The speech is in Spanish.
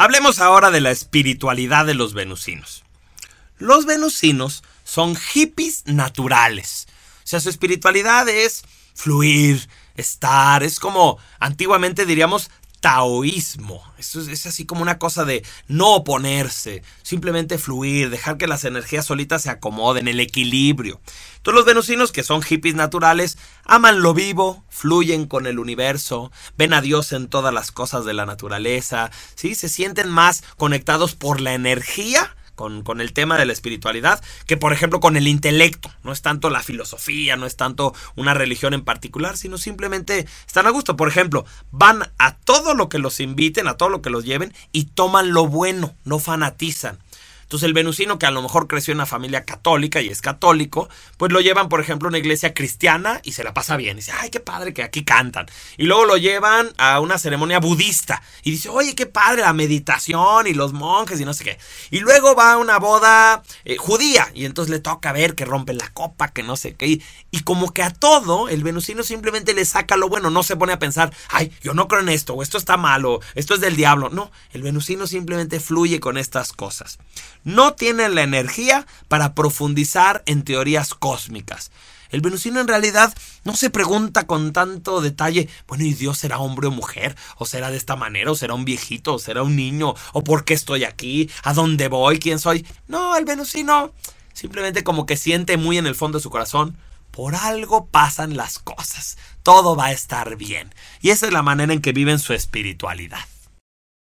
Hablemos ahora de la espiritualidad de los venusinos. Los venusinos son hippies naturales. O sea, su espiritualidad es fluir, estar, es como antiguamente diríamos taoísmo. Esto es, así como una cosa de no oponerse, simplemente fluir, dejar que las energías solitas se acomoden, el equilibrio. Todos los venusinos, que son hippies naturales, aman lo vivo, fluyen con el universo, ven a Dios en todas las cosas de la naturaleza, ¿sí? se sienten más conectados por la energía con, el tema de la espiritualidad que por ejemplo con el intelecto. No es tanto la filosofía, no es tanto una religión en particular, sino simplemente están a gusto. Por ejemplo, van a todo lo que los inviten, a todo lo que los lleven y toman lo bueno, no fanatizan. Entonces el venusino que a lo mejor creció en una familia católica y es católico, pues lo llevan, por ejemplo, a una iglesia cristiana y se la pasa bien. Y dice, ay, qué padre que aquí cantan. Y luego lo llevan a una ceremonia budista y dice, oye, qué padre la meditación y los monjes y no sé qué. Y luego va a una boda eh, judía y entonces le toca ver que rompen la copa, que no sé qué. Y, como que a todo el venusino simplemente le saca lo bueno, no se pone a pensar, ay, yo no creo en esto, o esto está malo, esto es del diablo. No, el venusino simplemente fluye con estas cosas no tienen la energía para profundizar en teorías cósmicas. El venusino en realidad no se pregunta con tanto detalle, bueno, ¿y Dios será hombre o mujer? ¿O será de esta manera? ¿O será un viejito? ¿O será un niño? ¿O por qué estoy aquí? ¿A dónde voy? ¿Quién soy? No, el venusino simplemente como que siente muy en el fondo de su corazón, por algo pasan las cosas, todo va a estar bien. Y esa es la manera en que viven su espiritualidad.